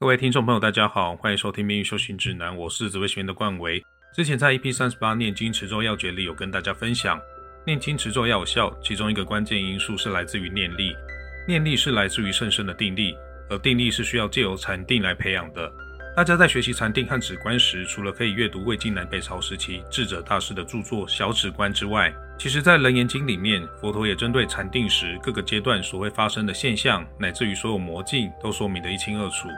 各位听众朋友，大家好，欢迎收听《命运修行指南》，我是紫薇学院的冠维。之前在 EP 三十八念经持咒要诀里有跟大家分享，念经持咒要有效，其中一个关键因素是来自于念力。念力是来自于甚深的定力，而定力是需要借由禅定来培养的。大家在学习禅定和止观时，除了可以阅读魏晋南北朝时期智者大师的著作《小止观》之外，其实，在《楞严经》里面，佛陀也针对禅定时各个阶段所会发生的现象，乃至于所有魔境，都说明得一清二楚。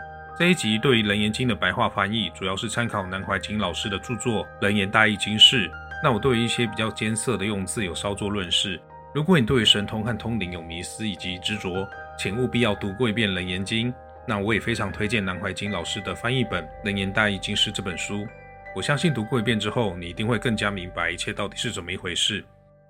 这一集对于《楞严经》的白话翻译，主要是参考南怀瑾老师的著作《楞严大义经释》。那我对于一些比较艰涩的用字有稍作论释。如果你对于神通和通灵有迷思以及执着，请务必要读过一遍《楞严经》。那我也非常推荐南怀瑾老师的翻译本《楞严大义经释》这本书。我相信读过一遍之后，你一定会更加明白一切到底是怎么一回事。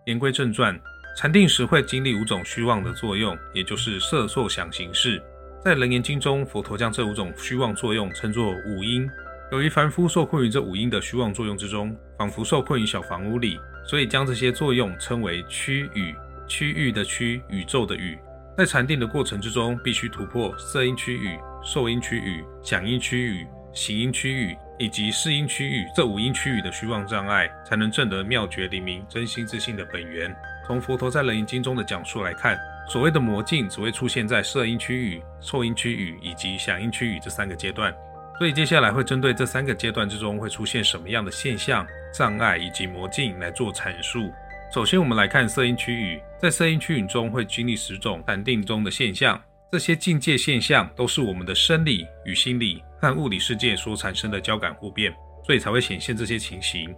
言归正传，禅定时会经历五种虚妄的作用，也就是色、受、想、行、识。在《楞严经》中，佛陀将这五种虚妄作用称作五因。由于凡夫受困于这五因的虚妄作用之中，仿佛受困于小房屋里，所以将这些作用称为区域。区域的区，宇宙的宇。在禅定的过程之中，必须突破色音区域、受音区域、想音区域、行音区域以及识因区域这五音区域的虚妄障碍，才能证得妙觉黎明、真心自信的本源。从佛陀在《楞严经》中的讲述来看。所谓的魔镜只会出现在色音区域、错音区域以及响音区域这三个阶段，所以接下来会针对这三个阶段之中会出现什么样的现象、障碍以及魔镜来做阐述。首先，我们来看色音区域，在色音区域中会经历十种禅定中的现象，这些境界现象都是我们的生理与心理和物理世界所产生的交感互变，所以才会显现这些情形。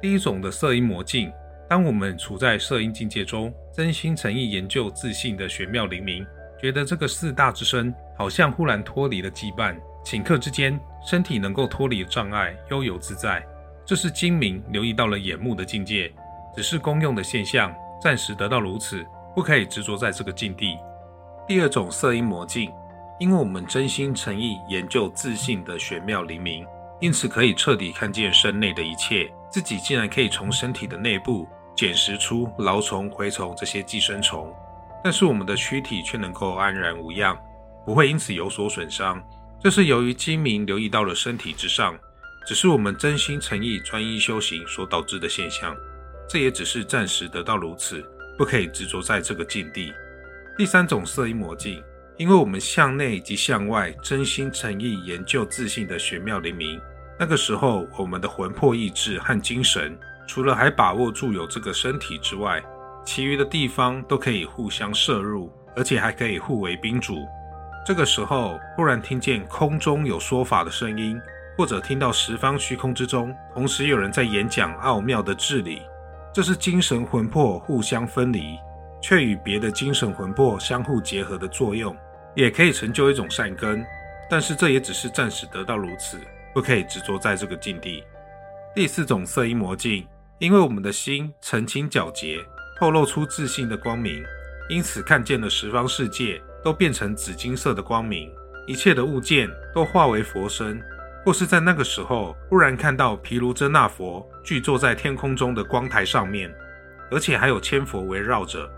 第一种的色音魔镜。当我们处在摄音境界中，真心诚意研究自信的玄妙灵明，觉得这个四大之身好像忽然脱离了羁绊，顷刻之间身体能够脱离障碍，悠游自在。这是精明留意到了眼目的境界，只是功用的现象，暂时得到如此，不可以执着在这个境地。第二种色音魔境，因为我们真心诚意研究自信的玄妙灵明，因此可以彻底看见身内的一切，自己竟然可以从身体的内部。捡拾出劳虫、蛔虫这些寄生虫，但是我们的躯体却能够安然无恙，不会因此有所损伤。这是由于精明留意到了身体之上，只是我们真心诚意、专一修行所导致的现象。这也只是暂时得到如此，不可以执着在这个境地。第三种色音魔境，因为我们向内及向外真心诚意研究自信的玄妙灵明，那个时候我们的魂魄意志和精神。除了还把握住有这个身体之外，其余的地方都可以互相摄入，而且还可以互为宾主。这个时候，忽然听见空中有说法的声音，或者听到十方虚空之中同时有人在演讲奥妙的治理，这是精神魂魄互相分离，却与别的精神魂魄相互结合的作用，也可以成就一种善根。但是这也只是暂时得到如此，不可以执着在这个境地。第四种色音魔境。因为我们的心澄清皎洁，透露出自信的光明，因此看见了十方世界都变成紫金色的光明，一切的物件都化为佛身，或是在那个时候忽然看到毗卢遮那佛具坐在天空中的光台上面，而且还有千佛围绕着，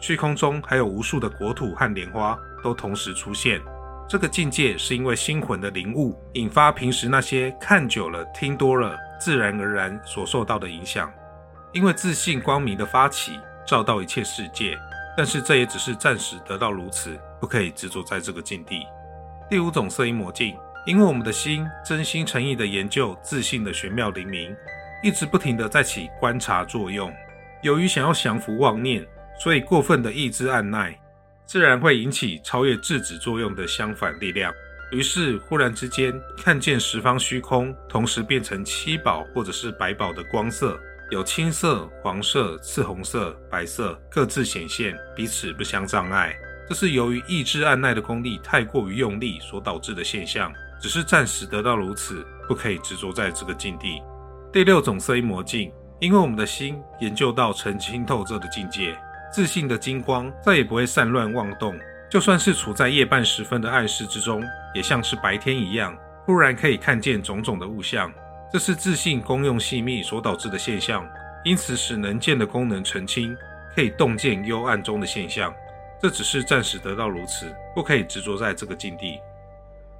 虚空中还有无数的国土和莲花都同时出现。这个境界是因为心魂的灵悟引发平时那些看久了、听多了。自然而然所受到的影响，因为自信光明的发起，照到一切世界。但是这也只是暂时得到如此，不可以执着在这个境地。第五种色音魔境，因为我们的心真心诚意的研究自信的玄妙灵明，一直不停的在起观察作用。由于想要降服妄念，所以过分的意志按耐，自然会引起超越制止作用的相反力量。于是，忽然之间看见十方虚空同时变成七宝或者是百宝的光色，有青色、黄色、赤红色、白色各自显现，彼此不相障碍。这是由于意志按耐的功力太过于用力所导致的现象，只是暂时得到如此，不可以执着在这个境地。第六种色音魔境，因为我们的心研究到澄清透彻的境界，自信的金光再也不会散乱妄动。就算是处在夜半时分的暗室之中，也像是白天一样，忽然可以看见种种的物象。这是自信功用细密所导致的现象，因此使能见的功能澄清，可以洞见幽暗中的现象。这只是暂时得到如此，不可以执着在这个境地。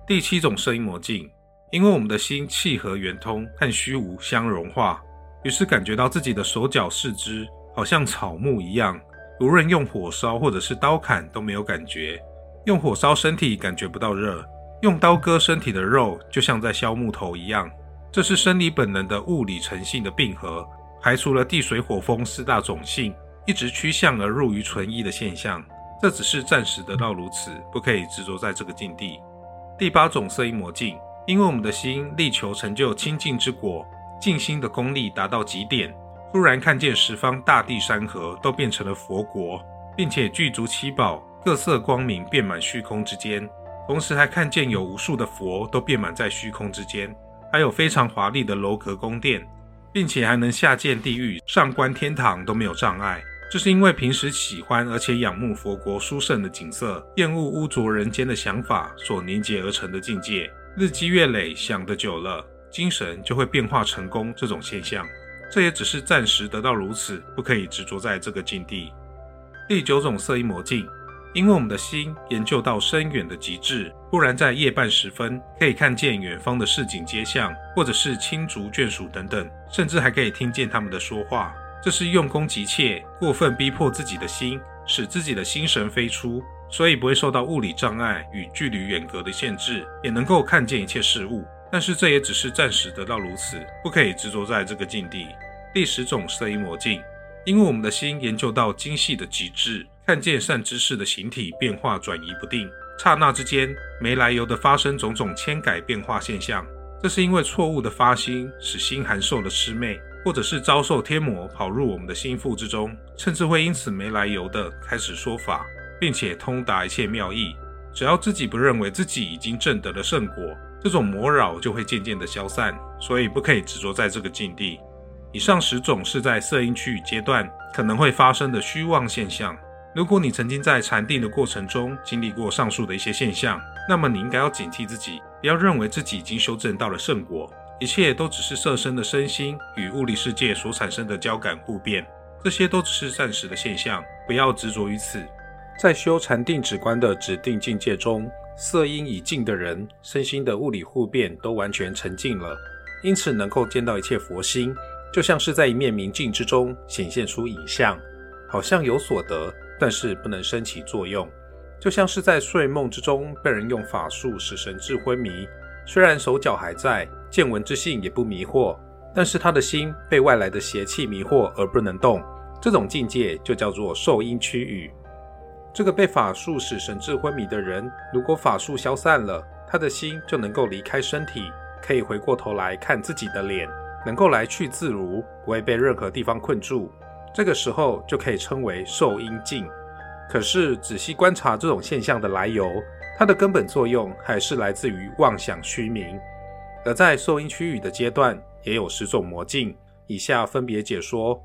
第七种声音魔境，因为我们的心气和圆通，和虚无相融化，于是感觉到自己的手脚四肢好像草木一样，无论用火烧或者是刀砍都没有感觉。用火烧身体感觉不到热，用刀割身体的肉就像在削木头一样。这是生理本能的物理成性的并合，排除了地水火风四大种性，一直趋向而入于纯一的现象。这只是暂时得到如此，不可以执着在这个境地。第八种色阴魔境，因为我们的心力求成就清净之果，静心的功力达到极点，忽然看见十方大地山河都变成了佛国，并且具足七宝，各色光明遍满虚空之间，同时还看见有无数的佛都遍满在虚空之间。还有非常华丽的楼阁宫殿，并且还能下见地狱、上观天堂都没有障碍。这是因为平时喜欢而且仰慕佛国殊胜的景色，厌恶污浊人间的想法所凝结而成的境界。日积月累，想得久了，精神就会变化成功。这种现象，这也只是暂时得到如此，不可以执着在这个境地。第九种色阴魔境。因为我们的心研究到深远的极致，不然在夜半时分可以看见远方的市井街巷，或者是青竹眷属等等，甚至还可以听见他们的说话。这是用功急切，过分逼迫自己的心，使自己的心神飞出，所以不会受到物理障碍与距离远隔的限制，也能够看见一切事物。但是这也只是暂时得到如此，不可以执着在这个境地。第十种色音魔境，因为我们的心研究到精细的极致。看见善知识的形体变化转移不定，刹那之间没来由的发生种种千改变化现象，这是因为错误的发心使心寒受了魑魅，或者是遭受天魔跑入我们的心腹之中，甚至会因此没来由的开始说法，并且通达一切妙义。只要自己不认为自己已经证得了圣果，这种魔扰就会渐渐的消散。所以不可以执着在这个境地。以上十种是在色阴区域阶段可能会发生的虚妄现象。如果你曾经在禅定的过程中经历过上述的一些现象，那么你应该要警惕自己，不要认为自己已经修正到了圣果，一切都只是色身的身心与物理世界所产生的交感互变，这些都只是暂时的现象，不要执着于此。在修禅定止观的指定境界中，色阴已尽的人，身心的物理互变都完全沉静了，因此能够见到一切佛心，就像是在一面明镜之中显现出影像，好像有所得。但是不能升起作用，就像是在睡梦之中被人用法术使神智昏迷。虽然手脚还在，见闻之性也不迷惑，但是他的心被外来的邪气迷惑而不能动。这种境界就叫做受阴区域。这个被法术使神智昏迷的人，如果法术消散了，他的心就能够离开身体，可以回过头来看自己的脸，能够来去自如，不会被任何地方困住。这个时候就可以称为受阴境。可是仔细观察这种现象的来由，它的根本作用还是来自于妄想虚名。而在受阴区域的阶段，也有十种魔境，以下分别解说。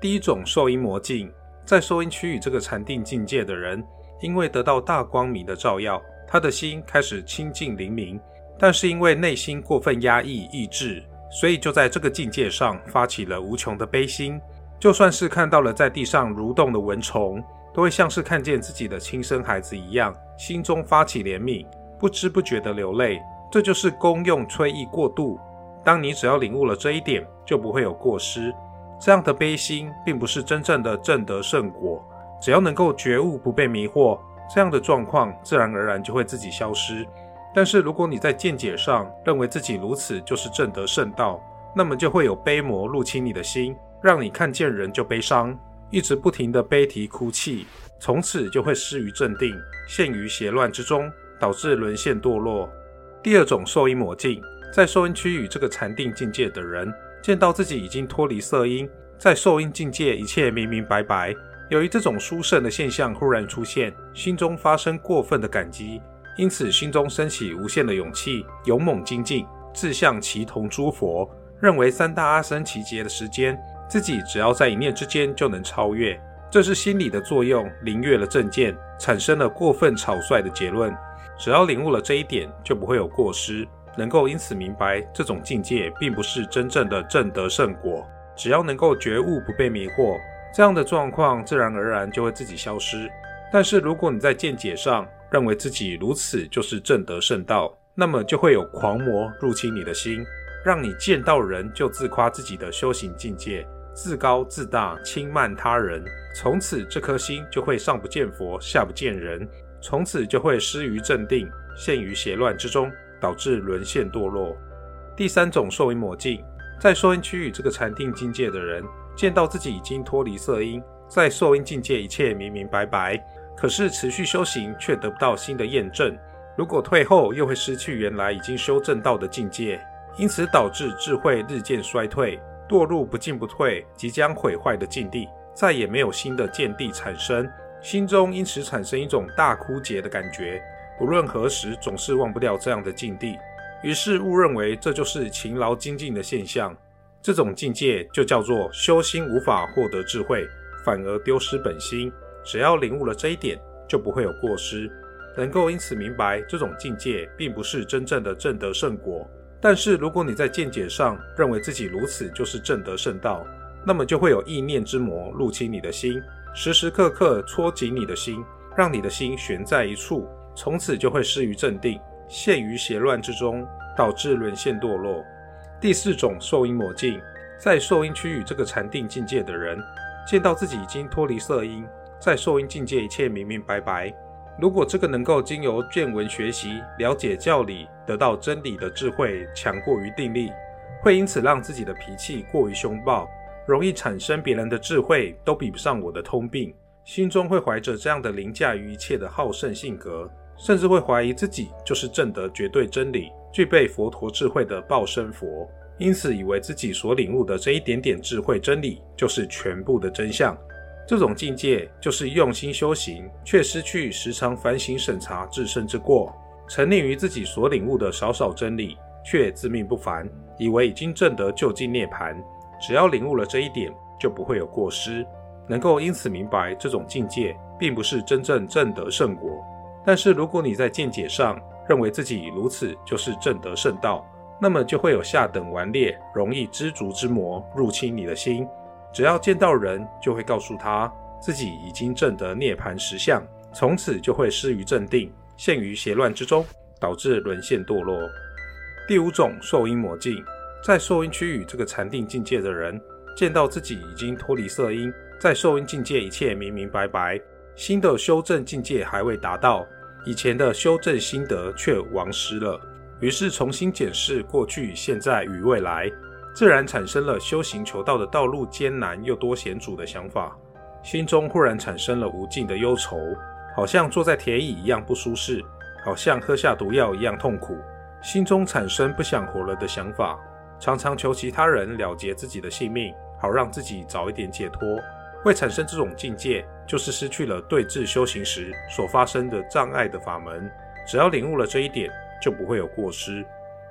第一种受阴魔境，在受阴区域这个禅定境界的人，因为得到大光明的照耀，他的心开始清净灵明，但是因为内心过分压抑抑制，所以就在这个境界上发起了无穷的悲心。就算是看到了在地上蠕动的蚊虫，都会像是看见自己的亲生孩子一样，心中发起怜悯，不知不觉的流泪。这就是功用催意过度。当你只要领悟了这一点，就不会有过失。这样的悲心，并不是真正的正得圣果。只要能够觉悟，不被迷惑，这样的状况自然而然就会自己消失。但是如果你在见解上认为自己如此就是正得圣道，那么就会有悲魔入侵你的心。让你看见人就悲伤，一直不停的悲啼哭泣，从此就会失于镇定，陷于邪乱之中，导致沦陷堕落。第二种受阴魔境，在受阴区与这个禅定境界的人，见到自己已经脱离色阴，在受阴境界一切明明白白，由于这种殊胜的现象忽然出现，心中发生过分的感激，因此心中升起无限的勇气，勇猛精进，志向齐同诸佛，认为三大阿僧祇劫的时间。自己只要在一念之间就能超越，这是心理的作用凌越了正见，产生了过分草率的结论。只要领悟了这一点，就不会有过失，能够因此明白这种境界并不是真正的正德圣果。只要能够觉悟，不被迷惑，这样的状况自然而然就会自己消失。但是如果你在见解上认为自己如此就是正德圣道，那么就会有狂魔入侵你的心，让你见到人就自夸自己的修行境界，自高自大，轻慢他人。从此这颗心就会上不见佛，下不见人，从此就会失于镇定，陷于邪乱之中，导致沦陷堕落。第三种受阴魔境，在受音区域这个禅定境界的人，见到自己已经脱离色音，在受音境界一切明明白白，可是持续修行却得不到新的验证。如果退后，又会失去原来已经修正到的境界，因此导致智慧日渐衰退，堕入不进不退、即将毁坏的境地，再也没有新的见地产生，心中因此产生一种大枯竭的感觉，不论何时总是忘不掉这样的境地，于是误认为这就是勤劳精进的现象。这种境界就叫做修心无法获得智慧，反而丢失本心。只要领悟了这一点，就不会有过失。能够因此明白，这种境界并不是真正的正德圣果。但是，如果你在见解上认为自己如此就是正德圣道，那么就会有意念之魔入侵你的心，时时刻刻戳紧你的心，让你的心悬在一处，从此就会失于镇定，陷于邪乱之中，导致沦陷堕落。第四种受阴魔境，在受阴区域这个禅定境界的人，见到自己已经脱离色阴，在受阴境界一切明明白白。如果这个能够经由见闻学习了解教理，得到真理的智慧强过于定力，会因此让自己的脾气过于凶暴，容易产生别人的智慧都比不上我的通病，心中会怀着这样的凌驾于一切的好胜性格，甚至会怀疑自己就是正得绝对真理、具备佛陀智慧的报身佛，因此以为自己所领悟的这一点点智慧真理就是全部的真相。这种境界就是用心修行，却失去时常反省审查自身之过，沉溺于自己所领悟的少少真理，却自命不凡，以为已经证得究竟涅槃。只要领悟了这一点，就不会有过失，能够因此明白这种境界并不是真正正得圣果。但是如果你在见解上认为自己如此就是正得圣道，那么就会有下等顽劣、容易知足之魔入侵你的心。只要见到人，就会告诉他自己已经证得涅槃实相，从此就会失于镇定，陷于邪乱之中，导致沦陷堕落。第五种受阴魔境，在受阴区域这个禅定境界的人，见到自己已经脱离色阴，在受阴境界一切明明白白，新的修正境界还未达到，以前的修正心得却亡失了，于是重新检视过去、现在与未来。自然产生了修行求道的道路艰难又多险阻的想法，心中忽然产生了无尽的忧愁，好像坐在铁椅一样不舒适，好像喝下毒药一样痛苦，心中产生不想活了的想法，常常求其他人了结自己的性命，好让自己早一点解脱。会产生这种境界，就是失去了对治修行时所发生的障碍的法门。只要领悟了这一点，就不会有过失，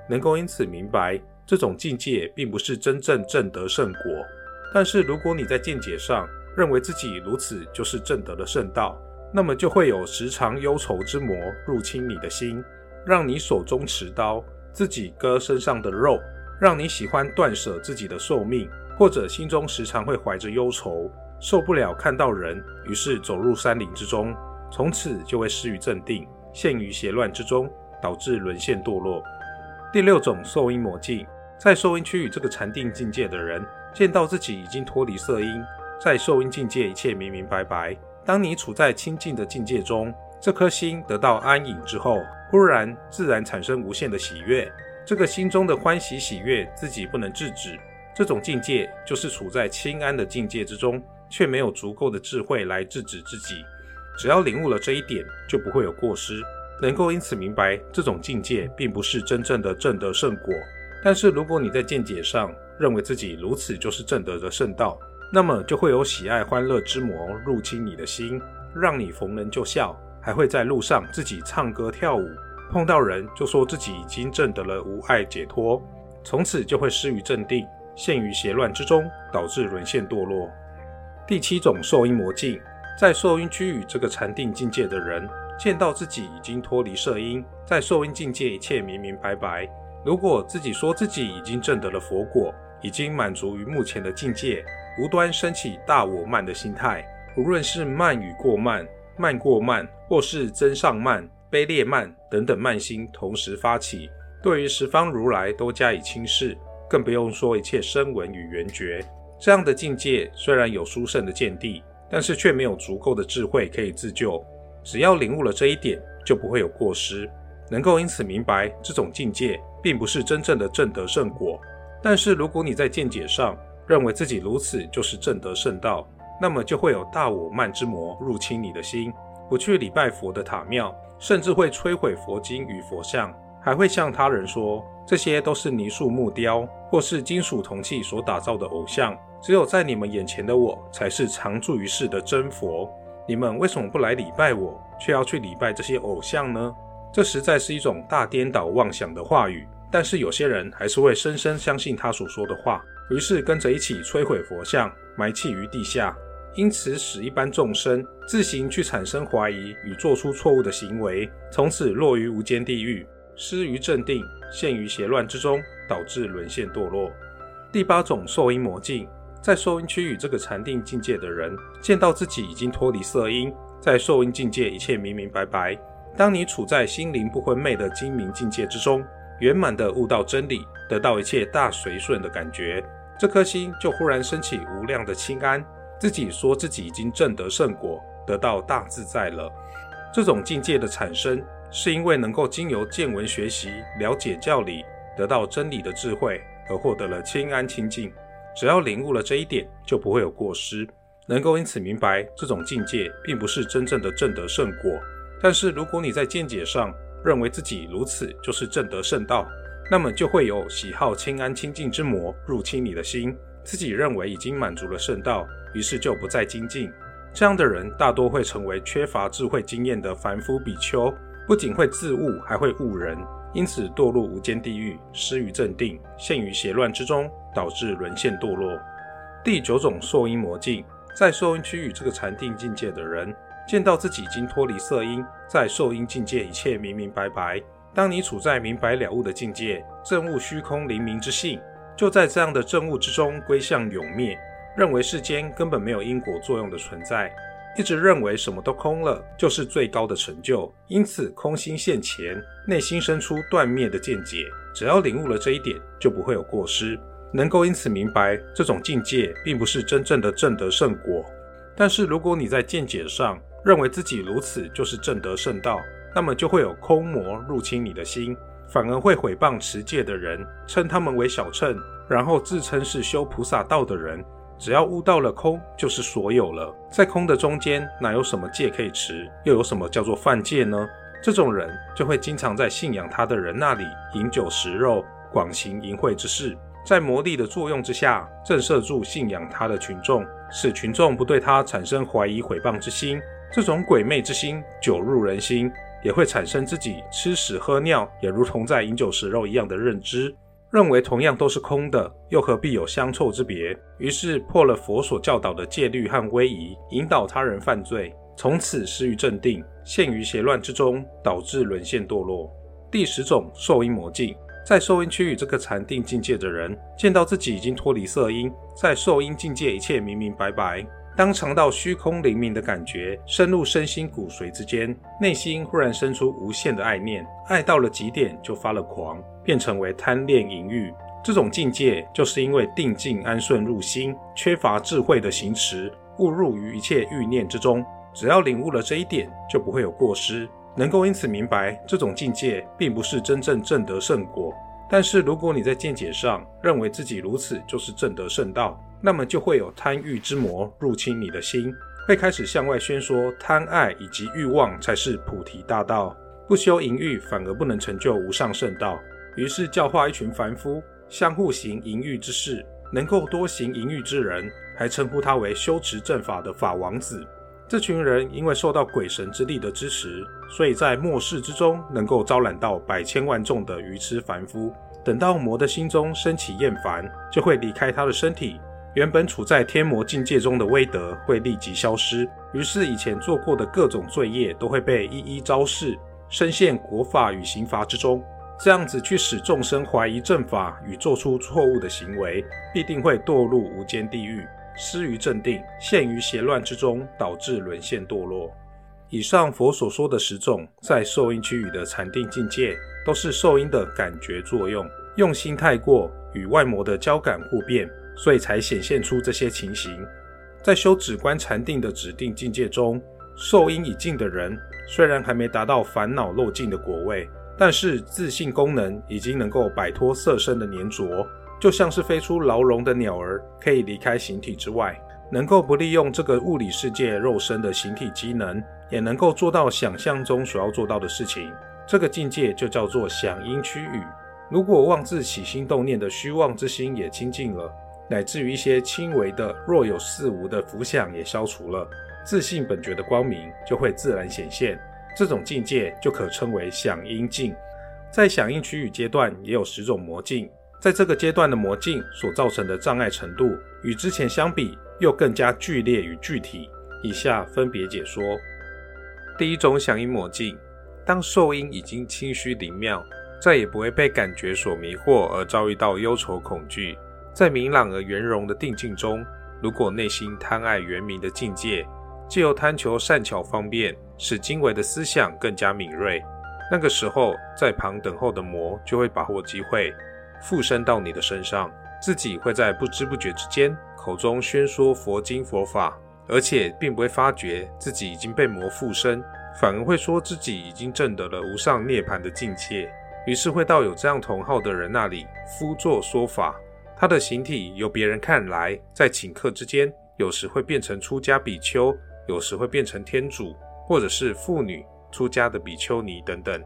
能够因此明白。这种境界并不是真正正得圣果，但是如果你在见解上认为自己如此就是正得的圣道，那么就会有时常忧愁之魔入侵你的心，让你手中持刀自己割身上的肉，让你喜欢断舍自己的寿命，或者心中时常会怀着忧愁，受不了看到人，于是走入山林之中，从此就会失于镇定，陷于邪乱之中，导致沦陷堕落。第六种受阴魔境，在受阴区域这个禅定境界的人，见到自己已经脱离色音，在受阴境界一切明明白白。当你处在清净的境界中，这颗心得到安隐之后，忽然自然产生无限的喜悦。这个心中的欢喜喜悦，自己不能制止。这种境界就是处在清安的境界之中，却没有足够的智慧来制止自己。只要领悟了这一点，就不会有过失。能够因此明白，这种境界并不是真正的正德圣果。但是，如果你在见解上认为自己如此就是正德的圣道，那么就会有喜爱欢乐之魔入侵你的心，让你逢人就笑，还会在路上自己唱歌跳舞，碰到人就说自己已经证得了无碍解脱，从此就会失于镇定，陷于邪乱之中，导致沦陷堕落。第七种受阴魔境，在受阴区域这个禅定境界的人。见到自己已经脱离色阴，在受阴境界一切明明白白。如果自己说自己已经证得了佛果，已经满足于目前的境界，无端升起大我慢的心态，无论是慢与过慢、慢过慢，或是增上慢、卑劣慢等等慢心同时发起，对于十方如来都加以轻视，更不用说一切声闻与缘觉。这样的境界虽然有殊胜的见地，但是却没有足够的智慧可以自救。只要领悟了这一点，就不会有过失，能够因此明白这种境界并不是真正的正德圣果。但是如果你在见解上认为自己如此就是正德圣道，那么就会有大我慢之魔入侵你的心，不去礼拜佛的塔庙，甚至会摧毁佛经与佛像。还会向他人说，这些都是泥塑木雕或是金属铜器所打造的偶像。只有在你们眼前的我，才是常住于世的真佛。你们为什么不来礼拜我，却要去礼拜这些偶像呢？这实在是一种大颠倒妄想的话语。但是有些人还是会深深相信他所说的话，于是跟着一起摧毁佛像，埋弃于地下。因此，使一般众生自行去产生怀疑与做出错误的行为，从此落于无间地狱。失于镇定，陷于邪乱之中，导致沦陷堕落。第八种受阴魔境，在受阴区域这个禅定境界的人，见到自己已经脱离色阴，在受阴境界一切明明白白。当你处在心灵不昏昧的精明境界之中，圆满的悟到真理，得到一切大随顺的感觉，这颗心就忽然升起无量的清安，自己说自己已经证得圣果，得到大自在了。这种境界的产生。是因为能够经由见闻学习，了解教理，得到真理的智慧，而获得了清安清净。只要领悟了这一点，就不会有过失，能够因此明白这种境界并不是真正的正得圣果。但是如果你在见解上认为自己如此就是正德圣道，那么就会有喜好清安清净之魔入侵你的心，自己认为已经满足了圣道，于是就不再精进。这样的人大多会成为缺乏智慧经验的凡夫比丘。不仅会自误，还会误人，因此堕入无间地狱，失于镇定，陷于邪乱之中，导致沦陷堕落。第九种受阴魔境，在受阴区域这个禅定境界的人，见到自己已经脱离色音，在受音境界一切明明白白。当你处在明白了悟的境界，证悟虚空灵明之性，就在这样的证悟之中归向永灭，认为世间根本没有因果作用的存在。一直认为什么都空了就是最高的成就，因此空心现前，内心生出断灭的见解。只要领悟了这一点，就不会有过失，能够因此明白这种境界并不是真正的正德圣果。但是如果你在见解上认为自己如此就是正德圣道，那么就会有空魔入侵你的心，反而会毁谤持戒的人，称他们为小乘，然后自称是修菩萨道的人。只要悟到了空，就是所有了。在空的中间，哪有什么戒可以持？又有什么叫做犯戒呢？这种人就会经常在信仰他的人那里饮酒食肉，广行淫秽之事，在魔力的作用之下，震慑住信仰他的群众，使群众不对他产生怀疑毁谤之心。这种鬼魅之心久入人心，也会产生自己吃屎喝尿也如同在饮酒食肉一样的认知。认为同样都是空的，又何必有香臭之别？于是破了佛所教导的戒律和威仪，引导他人犯罪，从此失于镇定，陷于邪乱之中，导致沦陷堕落。第十种受阴魔境，在受阴区域这个禅定境界的人，见到自己已经脱离色阴，在受阴境界一切明明白白。当尝到虚空灵明的感觉，深入身心骨髓之间，内心忽然生出无限的爱念，爱到了极点就发了狂，变成为贪恋淫欲。这种境界，就是因为定静安顺入心，缺乏智慧的行持，误入于一切欲念之中。只要领悟了这一点，就不会有过失，能够因此明白这种境界并不是真正正得圣果。但是如果你在见解上认为自己如此就是正得圣道，那么就会有贪欲之魔入侵你的心，会开始向外宣说贪爱以及欲望才是菩提大道，不修淫欲反而不能成就无上圣道。于是教化一群凡夫相互行淫欲之事，能够多行淫欲之人，还称呼他为修持正法的法王子。这群人因为受到鬼神之力的支持，所以在末世之中能够招揽到百千万众的愚痴凡夫。等到魔的心中升起厌烦，就会离开他的身体。原本处在天魔境界中的威德会立即消失，于是以前做过的各种罪业都会被一一昭示，深陷国法与刑罚之中。这样子去使众生怀疑正法与做出错误的行为，必定会堕入无间地狱，失于镇定，陷于邪乱之中，导致沦陷堕落。以上佛所说的十种在受阴区域的禅定境界，都是受阴的感觉作用，用心太过，与外魔的交感互变，所以才显现出这些情形。在修止观禅定的指定境界中，受阴已尽的人，虽然还没达到烦恼漏尽的果位，但是自信功能已经能够摆脱色身的粘着，就像是飞出牢笼的鸟儿，可以离开形体之外，能够不利用这个物理世界肉身的形体机能。也能够做到想象中所要做到的事情，这个境界就叫做响应区域。如果妄自起心动念的虚妄之心也清净了，乃至于一些轻微的若有似无的浮想也消除了，自信本觉的光明就会自然显现。这种境界就可称为响应境。在响应区域阶段也有十种魔境，在这个阶段的魔境所造成的障碍程度与之前相比又更加剧烈与具体。以下分别解说。第一种响应魔境，当受阴已经清虚灵妙，再也不会被感觉所迷惑而遭遇到忧愁恐惧。在明朗而圆融的定境中，如果内心贪爱圆明的境界，借由贪求善巧方便，使精微的思想更加敏锐。那个时候，在旁等候的魔就会把握机会附身到你的身上，自己会在不知不觉之间口中宣说佛经佛法。而且并不会发觉自己已经被魔附身，反而会说自己已经证得了无上涅槃的境界。于是会到有这样同号的人那里夫作说法。他的形体由别人看来，在顷刻之间，有时会变成出家比丘，有时会变成天主，或者是妇女出家的比丘尼等等。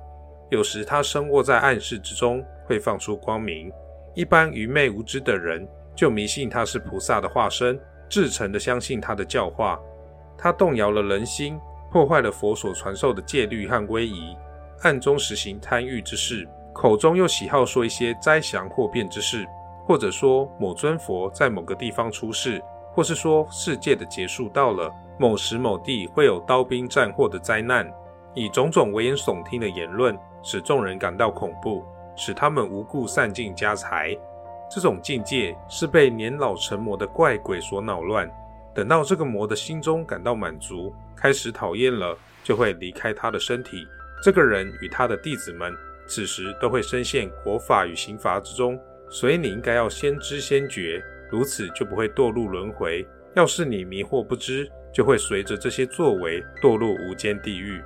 有时他生卧在暗室之中，会放出光明。一般愚昧无知的人就迷信他是菩萨的化身。至诚地相信他的教化，他动摇了人心，破坏了佛所传授的戒律和威仪，暗中实行贪欲之事，口中又喜好说一些灾祥祸变之事，或者说某尊佛在某个地方出世，或是说世界的结束到了，某时某地会有刀兵战祸的灾难，以种种危言耸听的言论，使众人感到恐怖，使他们无故散尽家财。这种境界是被年老成魔的怪鬼所恼乱，等到这个魔的心中感到满足，开始讨厌了，就会离开他的身体。这个人与他的弟子们此时都会深陷国法与刑罚之中，所以你应该要先知先觉，如此就不会堕入轮回。要是你迷惑不知，就会随着这些作为堕入无间地狱。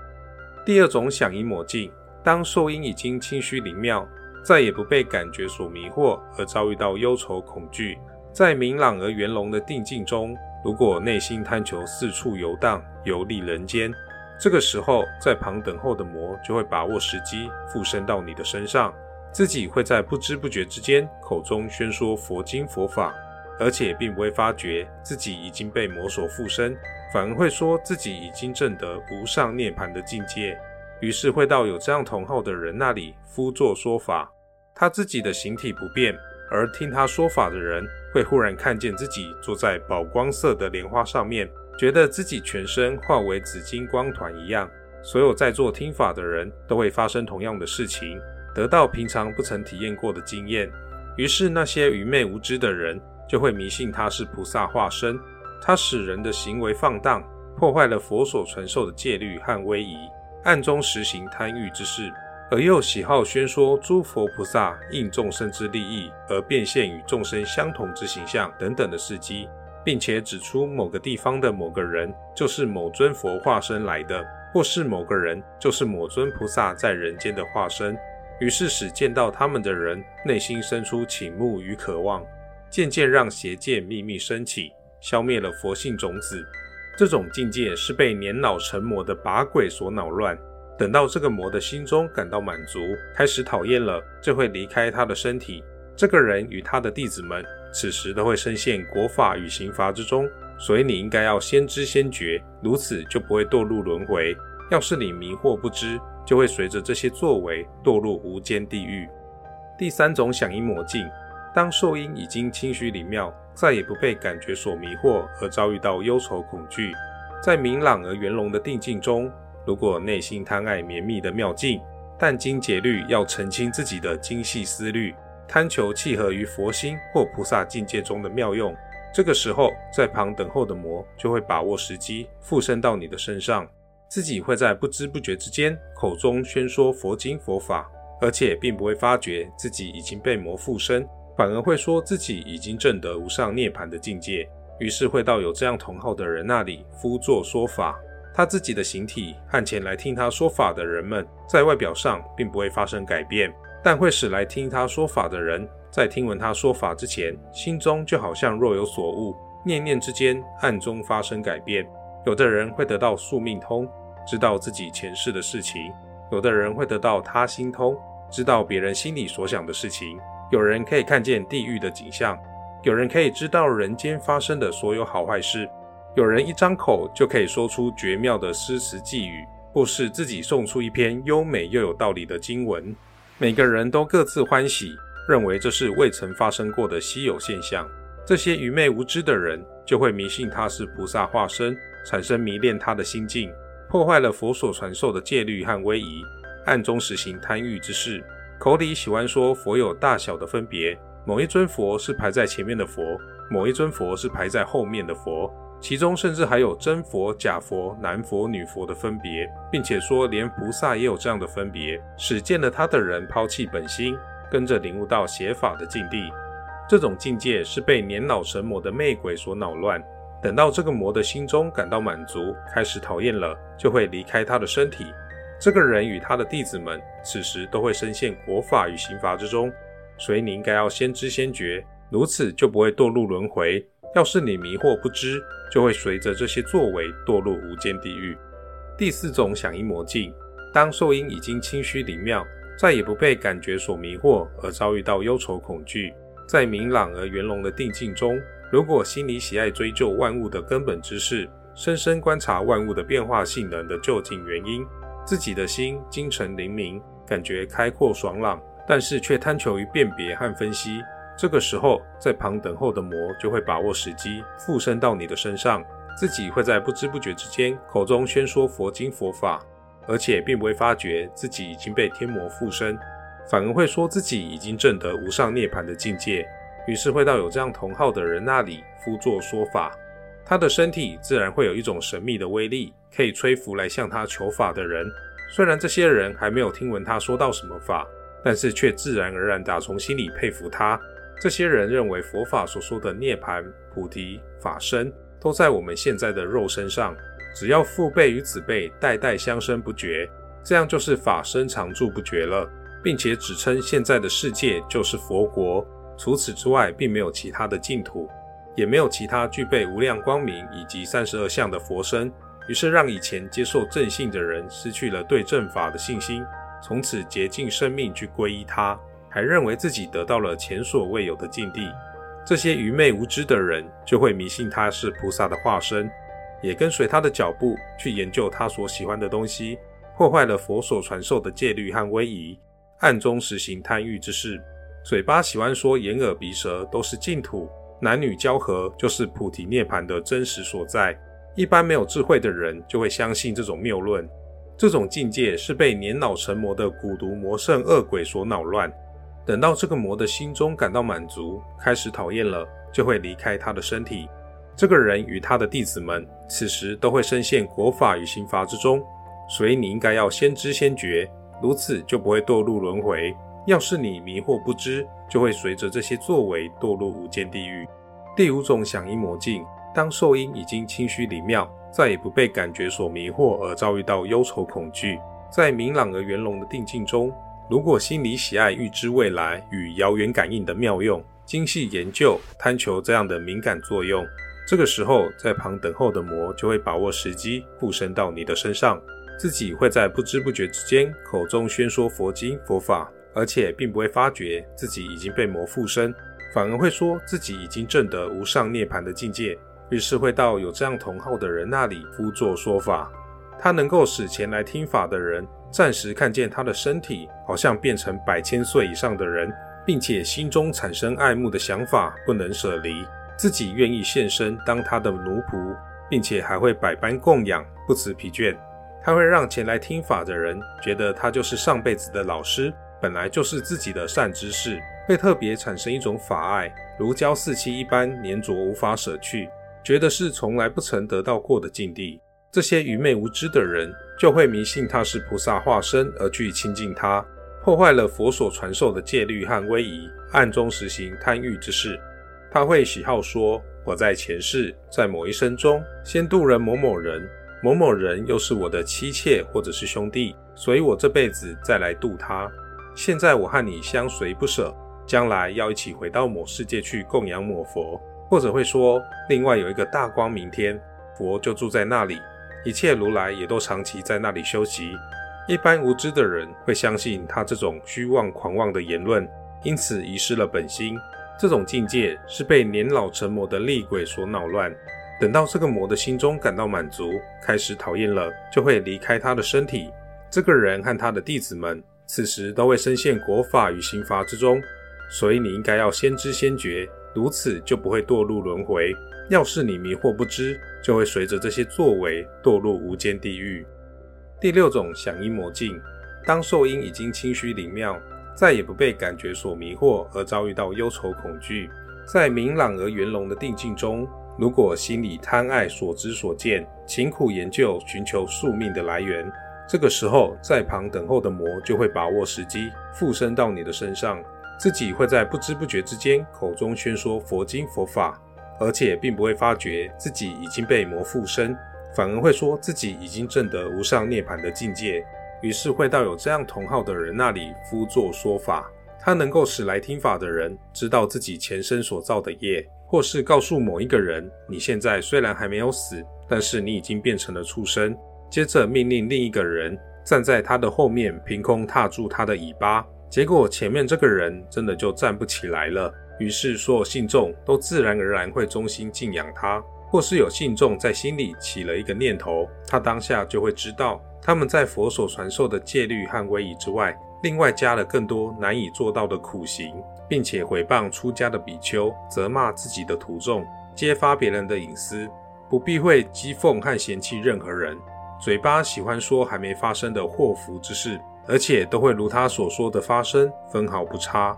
第二种响应魔境，当受阴已经清虚灵妙。再也不被感觉所迷惑而遭遇到忧愁恐惧，在明朗而圆融的定境中，如果内心贪求四处游荡、游历人间，这个时候在旁等候的魔就会把握时机附身到你的身上，自己会在不知不觉之间口中宣说佛经佛法，而且并不会发觉自己已经被魔所附身，反而会说自己已经证得无上涅槃的境界。于是会到有这样同号的人那里敷作说法，他自己的形体不变，而听他说法的人会忽然看见自己坐在宝光色的莲花上面，觉得自己全身化为紫金光团一样。所有在座听法的人都会发生同样的事情，得到平常不曾体验过的经验。于是那些愚昧无知的人就会迷信他是菩萨化身，他使人的行为放荡，破坏了佛所传授的戒律和威仪。暗中实行贪欲之事，而又喜好宣说诸佛菩萨应众生之利益而变现与众生相同之形象等等的事迹，并且指出某个地方的某个人就是某尊佛化身来的，或是某个人就是某尊菩萨在人间的化身，于是使见到他们的人内心生出倾慕与渴望，渐渐让邪见秘密升起，消灭了佛性种子。这种境界是被年老成魔的把鬼所恼乱，等到这个魔的心中感到满足，开始讨厌了，就会离开他的身体。这个人与他的弟子们此时都会深陷国法与刑罚之中，所以你应该要先知先觉，如此就不会堕入轮回。要是你迷惑不知，就会随着这些作为堕入无间地狱。第三种响应魔境，当受阴已经清虚灵妙。再也不被感觉所迷惑而遭遇到忧愁恐惧，在明朗而圆融的定境中，如果内心贪爱绵密的妙境，但经节律要澄清自己的精细思虑，贪求契合于佛心或菩萨境界中的妙用，这个时候在旁等候的魔就会把握时机附身到你的身上，自己会在不知不觉之间口中宣说佛经佛法，而且并不会发觉自己已经被魔附身，反而会说自己已经证得无上涅槃的境界。于是会到有这样同号的人那里夫作说法。他自己的形体和前来听他说法的人们，在外表上并不会发生改变，但会使来听他说法的人在听闻他说法之前，心中就好像若有所悟，念念之间暗中发生改变。有的人会得到宿命通。知道自己前世的事情，有的人会得到他心通，知道别人心里所想的事情；有人可以看见地狱的景象，有人可以知道人间发生的所有好坏事；有人一张口就可以说出绝妙的诗词寄语，或是自己送出一篇优美又有道理的经文。每个人都各自欢喜，认为这是未曾发生过的稀有现象。这些愚昧无知的人就会迷信他是菩萨化身，产生迷恋他的心境。破坏了佛所传授的戒律和威仪，暗中实行贪欲之事，口里喜欢说佛有大小的分别，某一尊佛是排在前面的佛，某一尊佛是排在后面的佛，其中甚至还有真佛、假佛、男佛、女佛的分别，并且说连菩萨也有这样的分别，使见了他的人抛弃本心，跟着领悟到邪法的境地。这种境界是被年老神魔的魅鬼所恼乱。等到这个魔的心中感到满足，开始讨厌了，就会离开他的身体。这个人与他的弟子们此时都会深陷国法与刑罚之中，所以你应该要先知先觉，如此就不会堕入轮回。要是你迷惑不知，就会随着这些作为堕入无间地狱。第四种响应魔境，当受因已经清虚灵妙，再也不被感觉所迷惑，而遭遇到忧愁恐惧，在明朗而圆融的定境中。如果心里喜爱追究万物的根本之事，深深观察万物的变化性能的究竟原因，自己的心精诚灵明，感觉开阔爽朗，但是却贪求于辨别和分析。这个时候，在旁等候的魔就会把握时机附身到你的身上，自己会在不知不觉之间口中宣说佛经佛法，而且并不会发觉自己已经被天魔附身，反而会说自己已经证得无上涅槃的境界。于是会到有这样同号的人那里夫作说法，他的身体自然会有一种神秘的威力，可以吹拂来向他求法的人。虽然这些人还没有听闻他说到什么法，但是却自然而然打从心里佩服他。这些人认为佛法所说的涅槃、菩提、法身，都在我们现在的肉身上，只要父辈与子辈代代相生不绝，这样就是法身常住不绝了，并且指称现在的世界就是佛国。除此之外，并没有其他的净土，也没有其他具备无量光明以及三十二相的佛身。于是，让以前接受正信的人失去了对正法的信心，从此竭尽生命去皈依他，还认为自己得到了前所未有的境地。这些愚昧无知的人就会迷信他是菩萨的化身，也跟随他的脚步去研究他所喜欢的东西，破坏了佛所传授的戒律和威仪，暗中实行贪欲之事。嘴巴喜欢说眼耳鼻舌都是净土，男女交合就是菩提涅槃的真实所在。一般没有智慧的人就会相信这种谬论。这种境界是被年老成魔的蛊毒魔圣恶鬼所恼乱。等到这个魔的心中感到满足，开始讨厌了，就会离开他的身体。这个人与他的弟子们此时都会深陷国法与刑罚之中，所以你应该要先知先觉，如此就不会堕入轮回。要是你迷惑不知，就会随着这些作为堕入无间地狱。第五种响应魔境，当受因已经清虚灵妙，再也不被感觉所迷惑而遭遇到忧愁恐惧，在明朗而圆融的定境中，如果心里喜爱预知未来与遥远感应的妙用，精细研究，贪求这样的敏感作用，这个时候在旁等候的魔就会把握时机附身到你的身上，自己会在不知不觉之间口中宣说佛经佛法。而且并不会发觉自己已经被魔附身，反而会说自己已经证得无上涅槃的境界，于是会到有这样同号的人那里夫作说法。他能够使前来听法的人暂时看见他的身体好像变成百千岁以上的人，并且心中产生爱慕的想法，不能舍离，自己愿意献身当他的奴仆，并且还会百般供养，不辞疲倦。他会让前来听法的人觉得他就是上辈子的老师。本来就是自己的善知识，会特别产生一种法爱，如胶似漆一般粘着，无法舍去，觉得是从来不曾得到过的境地。这些愚昧无知的人就会迷信他是菩萨化身而去亲近他，破坏了佛所传授的戒律和威仪，暗中实行贪欲之事。他会喜好说：“我在前世，在某一生中，先度人某某人，某某人又是我的妻妾或者是兄弟，所以我这辈子再来度他。现在我和你相随不舍，将来要一起回到某世界去供养某佛。”或者会说，另外有一个大光明天，佛就住在那里，一切如来也都长期在那里修习。一般无知的人会相信他这种虚妄狂妄的言论，因此遗失了本心。这种境界是被年老成魔的厉鬼所恼乱。等到这个魔的心中感到满足，开始讨厌了，就会离开他的身体。这个人和他的弟子们，此时都会深陷国法与刑罚之中。所以你应该要先知先觉，如此就不会堕入轮回。要是你迷惑不知，就会随着这些作为堕入无间地狱。第六种响音魔境，当受因已经清虚灵妙。再也不被感觉所迷惑而遭遇到忧愁恐惧，在明朗而圆融的定境中，如果心里贪爱所知所见，勤苦研究寻求宿命的来源，这个时候在旁等候的魔就会把握时机附身到你的身上，自己会在不知不觉之间口中宣说佛经佛法，而且并不会发觉自己已经被魔附身，反而会说自己已经证得无上涅槃的境界。于是会到有这样同号的人那里敷作说法，他能够使来听法的人知道自己前生所造的业，或是告诉某一个人，你现在虽然还没有死，但是你已经变成了畜生。接着命令另一个人站在他的后面，凭空踏住他的尾巴，结果前面这个人真的就站不起来了。于是所有信众都自然而然会衷心敬仰他，或是有信众在心里起了一个念头，他当下就会知道。他们在佛所传授的戒律和威仪之外，另外加了更多难以做到的苦行，并且毁谤出家的比丘，责骂自己的徒众，揭发别人的隐私，不避讳讥讽和嫌弃任何人，嘴巴喜欢说还没发生的祸福之事，而且都会如他所说的发生，分毫不差。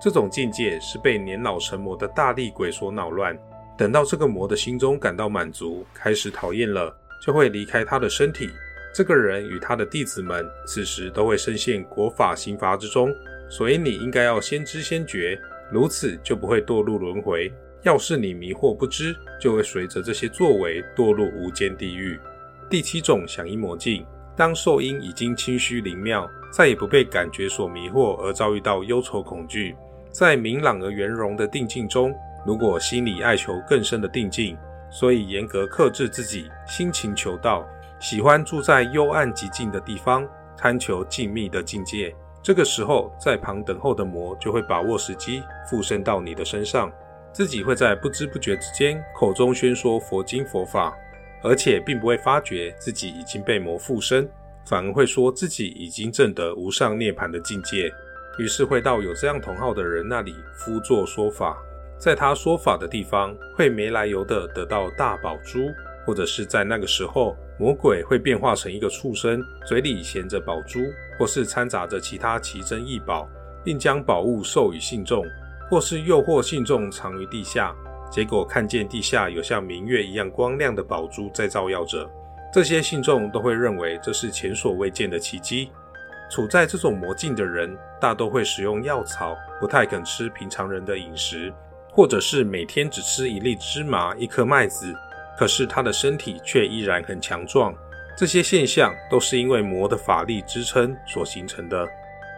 这种境界是被年老成魔的大力鬼所恼乱，等到这个魔的心中感到满足，开始讨厌了，就会离开他的身体。这个人与他的弟子们此时都会深陷国法刑罚之中，所以你应该要先知先觉，如此就不会堕入轮回。要是你迷惑不知，就会随着这些作为堕入无间地狱。第七种响应魔境，当受因已经清虚灵妙，再也不被感觉所迷惑而遭遇到忧愁恐惧，在明朗而圆融的定境中，如果心里爱求更深的定境，所以严格克制自己，心情求道。喜欢住在幽暗寂静的地方，贪求静谧的境界。这个时候，在旁等候的魔就会把握时机附身到你的身上，自己会在不知不觉之间口中宣说佛经佛法，而且并不会发觉自己已经被魔附身，反而会说自己已经证得无上涅槃的境界。于是会到有这样同号的人那里敷作说法，在他说法的地方，会没来由的得到大宝珠，或者是在那个时候。魔鬼会变化成一个畜生，嘴里衔着宝珠，或是掺杂着其他奇珍异宝，并将宝物授予信众，或是诱惑信众藏于地下，结果看见地下有像明月一样光亮的宝珠在照耀着。这些信众都会认为这是前所未见的奇迹。处在这种魔境的人，大都会使用药草，不太肯吃平常人的饮食，或者是每天只吃一粒芝麻、一颗麦子。可是他的身体却依然很强壮，这些现象都是因为魔的法力支撑所形成的。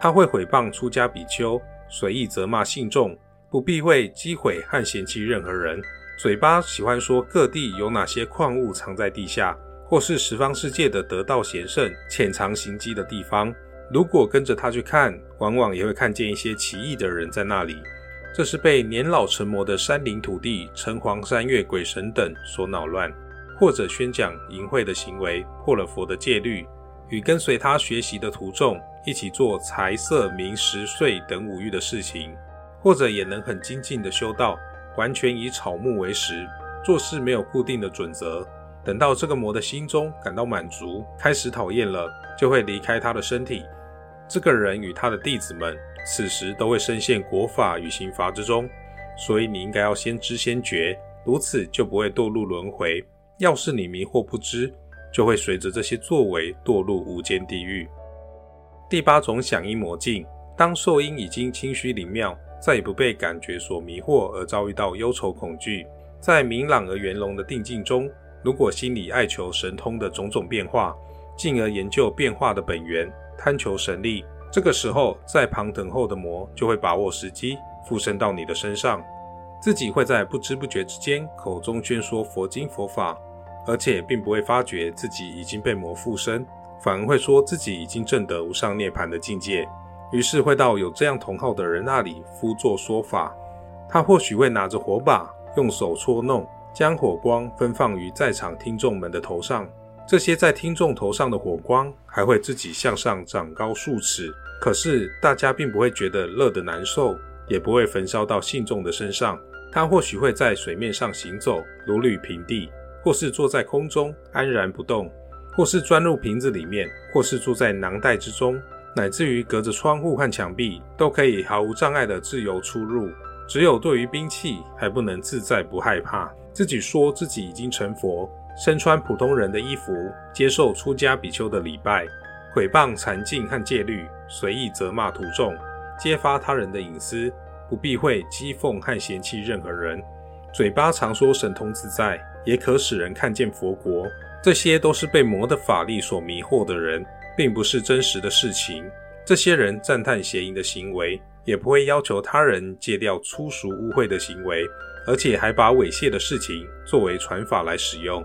他会毁谤出家比丘，随意责骂信众，不避讳击毁和嫌弃任何人。嘴巴喜欢说各地有哪些矿物藏在地下，或是十方世界的得道贤圣潜藏行迹的地方。如果跟着他去看，往往也会看见一些奇异的人在那里。这是被年老成魔的山林土地、城隍山岳鬼神等所恼乱，或者宣讲淫秽的行为，破了佛的戒律，与跟随他学习的徒众一起做财色名食睡等五欲的事情，或者也能很精进的修道，完全以草木为食，做事没有固定的准则。等到这个魔的心中感到满足，开始讨厌了，就会离开他的身体。这个人与他的弟子们。此时都会深陷国法与刑罚之中，所以你应该要先知先觉，如此就不会堕入轮回。要是你迷惑不知，就会随着这些作为堕入无间地狱。第八种响应魔境，当受因已经清虚灵妙，再也不被感觉所迷惑而遭遇到忧愁恐惧，在明朗而圆融的定境中，如果心里爱求神通的种种变化，进而研究变化的本源，贪求神力，这个时候在旁等候的魔就会把握时机附身到你的身上，自己会在不知不觉之间口中宣说佛经佛法。而且并不会发觉自己已经被魔附身，反而会说自己已经证得无上涅槃的境界。于是会到有这样同号的人那里夫作说法。他或许会拿着火把，用手搓弄，将火光分放于在场听众们的头上。这些在听众头上的火光还会自己向上长高数尺。可是大家并不会觉得热得难受，也不会焚烧到信众的身上。他或许会在水面上行走，如履平地。或是坐在空中安然不动，或是钻入瓶子里面，或是坐在囊袋之中，乃至于隔着窗户和墙壁，都可以毫无障碍的自由出入。只有对于兵器还不能自在不害怕。自己说自己已经成佛，身穿普通人的衣服，接受出家比丘的礼拜，毁谤禅境和戒律，随意责骂徒众，揭发他人的隐私，不避讳讥讽和嫌弃任何人，嘴巴常说神通自在。也可使人看见佛国，这些都是被魔的法力所迷惑的人，并不是真实的事情。这些人赞叹邪淫的行为，也不会要求他人戒掉粗俗污秽的行为，而且还把猥亵的事情作为传法来使用。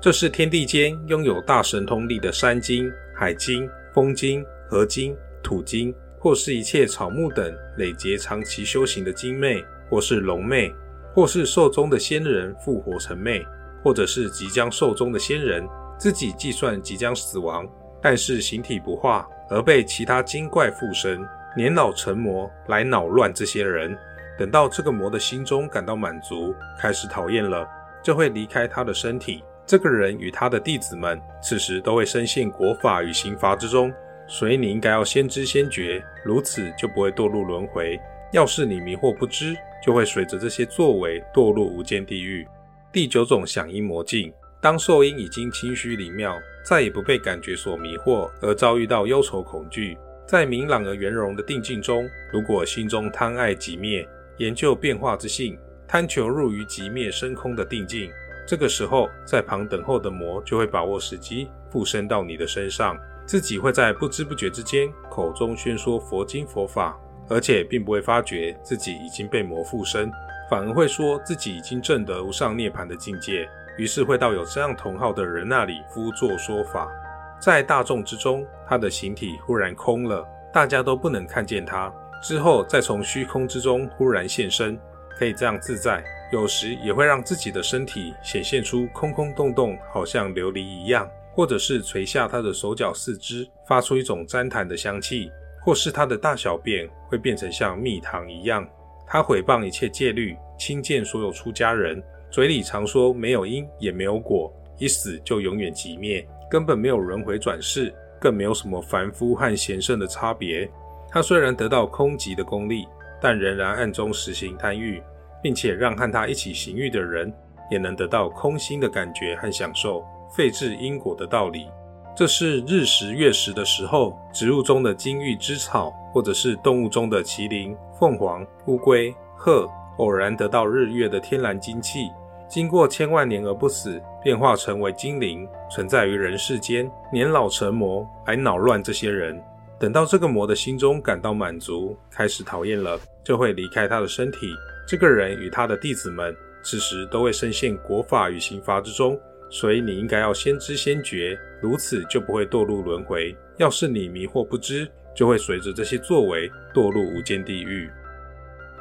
这是天地间拥有大神通力的山精、海精、风精、河精、土精，或是一切草木等累劫长期修行的精魅，或是龙魅，或是寿终的仙人复活成魅。或者是即将寿终的仙人，自己计算即将死亡，但是形体不化，而被其他精怪附身，年老成魔来恼乱这些人。等到这个魔的心中感到满足，开始讨厌了，就会离开他的身体。这个人与他的弟子们，此时都会深陷国法与刑罚之中，所以你应该要先知先觉，如此就不会堕入轮回。要是你迷惑不知，就会随着这些作为堕入无间地狱。第九种响应魔境，当受因已经清虚灵妙，再也不被感觉所迷惑，而遭遇到忧愁恐惧，在明朗而圆融的定境中，如果心中贪爱即灭，研究变化之性，贪求入于即灭生空的定境，这个时候在旁等候的魔就会把握时机附身到你的身上，自己会在不知不觉之间口中宣说佛经佛法，而且并不会发觉自己已经被魔附身。反而会说自己已经证得无上涅槃的境界，于是会到有这样同号的人那里夫作说法。在大众之中，他的形体忽然空了，大家都不能看见他。之后再从虚空之中忽然现身，可以这样自在。有时也会让自己的身体显现出空空洞洞，好像琉璃一样；或者是垂下他的手脚四肢，发出一种旃檀的香气；或是他的大小便会变成像蜜糖一样。他毁谤一切戒律，轻贱所有出家人，嘴里常说没有因也没有果，一死就永远寂灭，根本没有轮回转世，更没有什么凡夫和贤圣的差别。他虽然得到空寂的功力，但仍然暗中实行贪欲，并且让和他一起行欲的人也能得到空心的感觉和享受，废置因果的道理。这是日食月食的时候，植物中的金玉之草，或者是动物中的麒麟、凤凰、乌龟、鹤，偶然得到日月的天然精气，经过千万年而不死，变化成为精灵，存在于人世间，年老成魔，来恼乱这些人。等到这个魔的心中感到满足，开始讨厌了，就会离开他的身体。这个人与他的弟子们，此时都会深陷国法与刑罚之中。所以你应该要先知先觉，如此就不会堕入轮回。要是你迷惑不知，就会随着这些作为堕入无间地狱。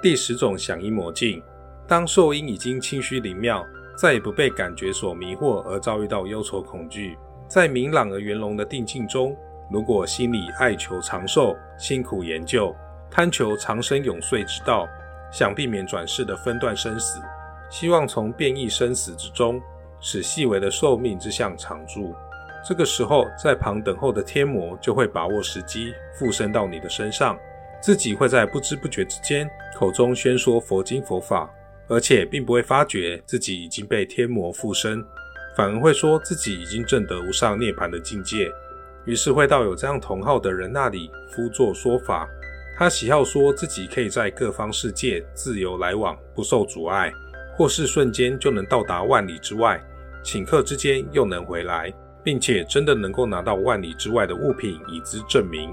第十种响应魔境，当受因已经清虚灵妙，再也不被感觉所迷惑而遭遇到忧愁恐惧，在明朗而圆融的定境中，如果心里爱求长寿，辛苦研究，贪求长生永岁之道，想避免转世的分段生死，希望从变异生死之中。使细微的寿命之相常驻，这个时候在旁等候的天魔就会把握时机附身到你的身上，自己会在不知不觉之间口中宣说佛经佛法，而且并不会发觉自己已经被天魔附身，反而会说自己已经证得无上涅槃的境界，于是会到有这样同号的人那里敷作说法。他喜好说自己可以在各方世界自由来往，不受阻碍，或是瞬间就能到达万里之外，顷刻之间又能回来，并且真的能够拿到万里之外的物品以资证明；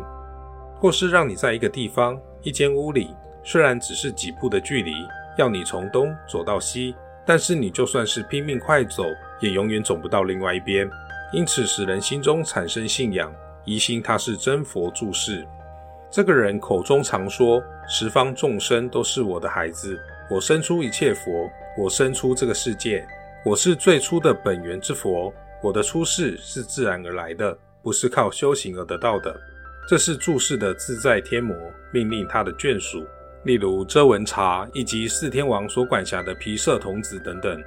或是让你在一个地方一间屋里，虽然只是几步的距离，要你从东走到西，但是你就算是拼命快走，也永远走不到另外一边，因此使人心中产生信仰，疑心他是真佛住世。这个人口中常说：“十方众生都是我的孩子，我生出一切佛，我生出这个世界，我是最初的本源之佛，我的出世是自然而来的，不是靠修行而得到的。”这是注释的自在天魔命令他的眷属，例如遮文茶以及四天王所管辖的皮舍童子等等，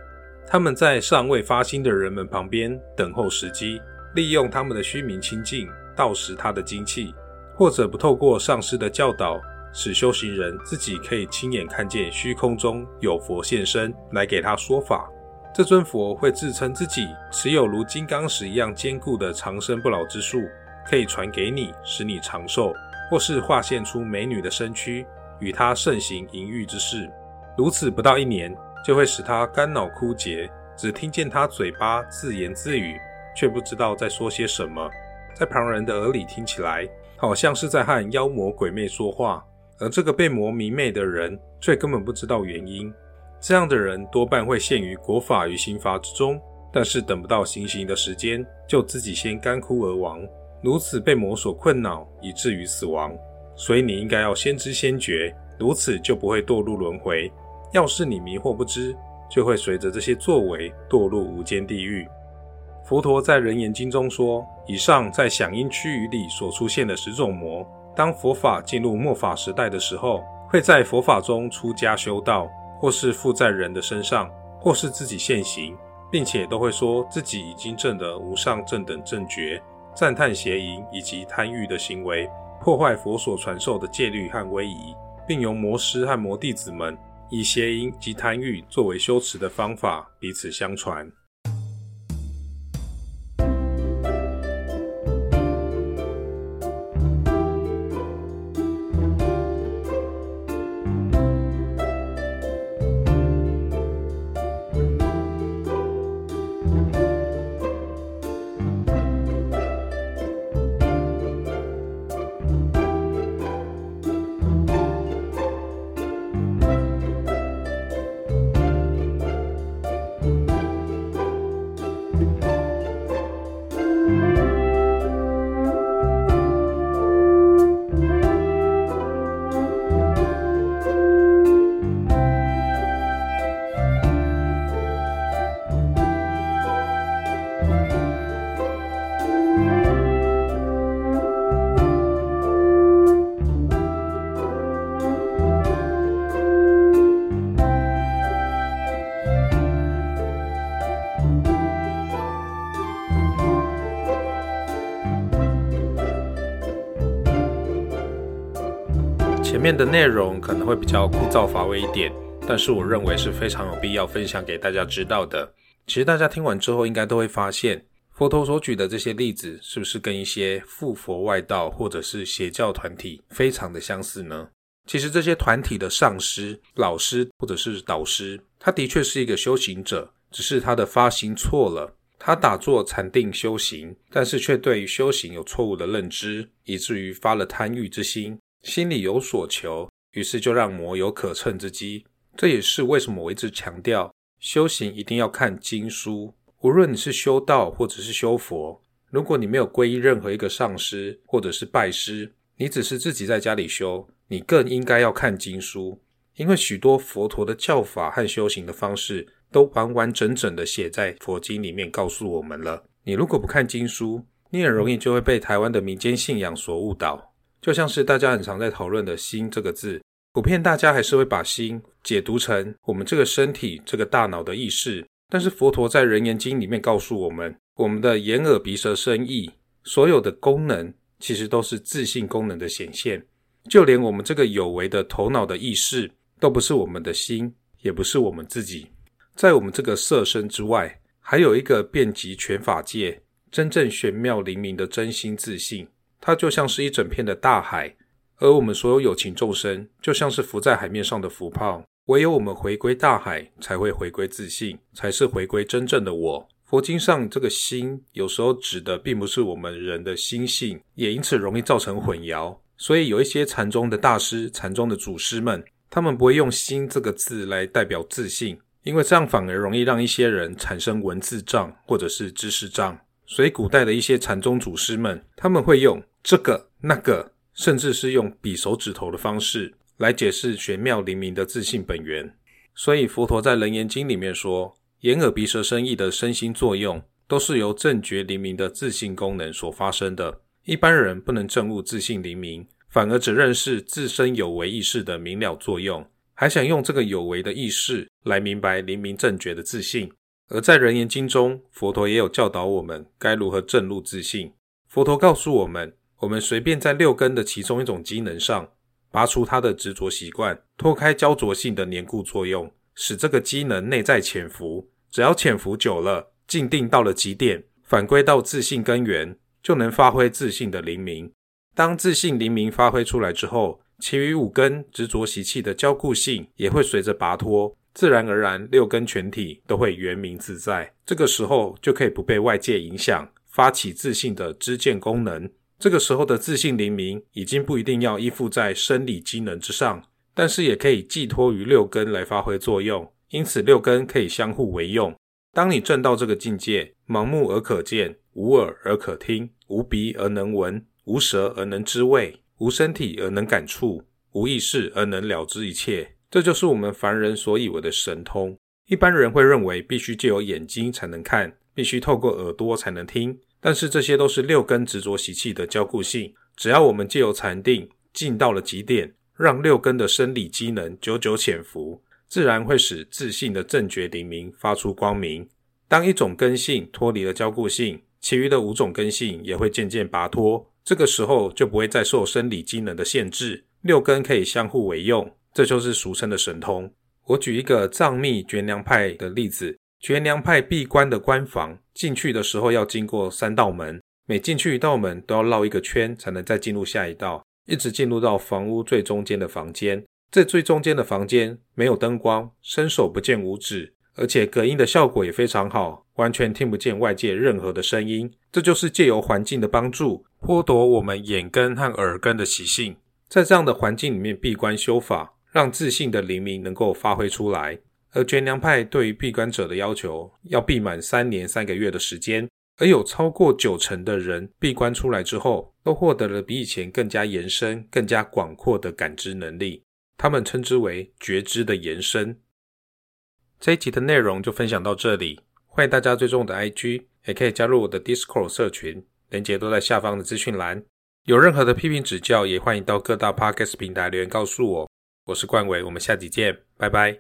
他们在尚未发心的人们旁边等候时机，利用他们的虚名清净，盗食他的精气。或者不透过上师的教导，使修行人自己可以亲眼看见虚空中有佛现身来给他说法。这尊佛会自称自己持有如金刚石一样坚固的长生不老之术，可以传给你，使你长寿；或是化现出美女的身躯，与他盛行淫欲之事。如此不到一年，就会使他肝脑枯竭，只听见他嘴巴自言自语，却不知道在说些什么，在旁人的耳里听起来。好像是在和妖魔鬼魅说话，而这个被魔迷魅的人却根本不知道原因。这样的人多半会陷于国法与刑罚之中，但是等不到行刑的时间，就自己先干枯而亡，如此被魔所困扰，以至于死亡。所以你应该要先知先觉，如此就不会堕入轮回。要是你迷惑不知，就会随着这些作为堕入无间地狱。佛陀在《人言经》中说：“以上在响应区域里所出现的十种魔，当佛法进入末法时代的时候，会在佛法中出家修道，或是附在人的身上，或是自己现行，并且都会说自己已经证得无上正等正觉，赞叹邪淫以及贪欲的行为，破坏佛所传授的戒律和威仪，并由魔师和魔弟子们以邪淫及贪欲作为修持的方法，彼此相传。”的内容可能会比较枯燥乏味一点，但是我认为是非常有必要分享给大家知道的。其实大家听完之后，应该都会发现，佛陀所举的这些例子，是不是跟一些附佛外道或者是邪教团体非常的相似呢？其实这些团体的上师、老师或者是导师，他的确是一个修行者，只是他的发心错了，他打坐禅定修行，但是却对于修行有错误的认知，以至于发了贪欲之心。心里有所求，于是就让魔有可乘之机。这也是为什么我一直强调修行一定要看经书。无论你是修道或者是修佛，如果你没有皈依任何一个上师或者是拜师，你只是自己在家里修，你更应该要看经书，因为许多佛陀的教法和修行的方式都完完整整的写在佛经里面，告诉我们了。你如果不看经书，你很容易就会被台湾的民间信仰所误导。就像是大家很常在讨论的“心”这个字，普遍大家还是会把心解读成我们这个身体、这个大脑的意识。但是佛陀在《人言经》里面告诉我们，我们的眼、耳、鼻、舌、身、意，所有的功能其实都是自信功能的显现。就连我们这个有为的头脑的意识，都不是我们的心，也不是我们自己。在我们这个色身之外，还有一个遍及全法界、真正玄妙灵明的真心自信，它就像是一整片的大海，而我们所有有情众生，就像是浮在海面上的浮泡。唯有我们回归大海，才会回归自信，才是回归真正的我。佛经上这个心，有时候指的并不是我们人的心性，也因此容易造成混淆。所以有一些禅宗的大师、禅宗的祖师们，他们不会用“心”这个字来代表自信。因为这样反而容易让一些人产生文字障或者是知识障，所以古代的一些禅宗祖师们，他们会用这个、那个，甚至是用比手指头的方式来解释玄妙灵明的自信本源。所以佛陀在《楞严经》里面说，眼耳鼻舌身意的身心作用，都是由正觉灵明的自信功能所发生的。一般人不能证悟自信灵明，反而只认识自身有为意识的明了作用。还想用这个有为的意识来明白灵明正觉的自信，而在《人言经》中，佛陀也有教导我们该如何正入自信。佛陀告诉我们，我们随便在六根的其中一种机能上拔除它的执着习惯，脱开焦灼性的黏固作用，使这个机能内在潜伏。只要潜伏久了，静定到了极点，反归到自信根源，就能发挥自信的灵明。当自信灵明发挥出来之后，其余五根执着习气的交固性也会随着拔脱，自然而然六根全体都会圆明自在。这个时候就可以不被外界影响，发起自信的知见功能。这个时候的自信灵明，已经不一定要依附在生理机能之上，但是也可以寄托于六根来发挥作用。因此六根可以相互为用。当你证到这个境界，盲目而可见，无耳而可听，无鼻而能闻，无舌而能知味。无身体而能感触，无意识而能了知一切，这就是我们凡人所以为的神通。一般人会认为必须借由眼睛才能看，必须透过耳朵才能听，但是这些都是六根执着习气的交固性。只要我们借由禅定进到了极点，让六根的生理机能久久潜伏，自然会使自信的正觉灵明发出光明。当一种根性脱离了交固性，其余的五种根性也会渐渐拔脱。这个时候就不会再受生理机能的限制，六根可以相互为用，这就是俗称的神通。我举一个藏密觉良派的例子，觉良派闭关的关房，进去的时候要经过三道门，每进去一道门都要绕一个圈才能再进入下一道，一直进入到房屋最中间的房间。这最中间的房间没有灯光，伸手不见五指。而且隔音的效果也非常好，完全听不见外界任何的声音。这就是借由环境的帮助，剥夺我们眼根和耳根的习性，在这样的环境里面闭关修法，让自信的灵明能够发挥出来。而觉良派对于闭关者的要求，要闭满三年三个月的时间，而有超过九成的人闭关出来之后，都获得了比以前更加延伸、更加广阔的感知能力。他们称之为觉知的延伸。这一集的内容就分享到这里，欢迎大家追踪我的 IG，也可以加入我的 Discord 社群，链接都在下方的资讯栏。有任何的批评指教，也欢迎到各大 Podcast 平台留言告诉我。我是冠伟，我们下集见，拜拜。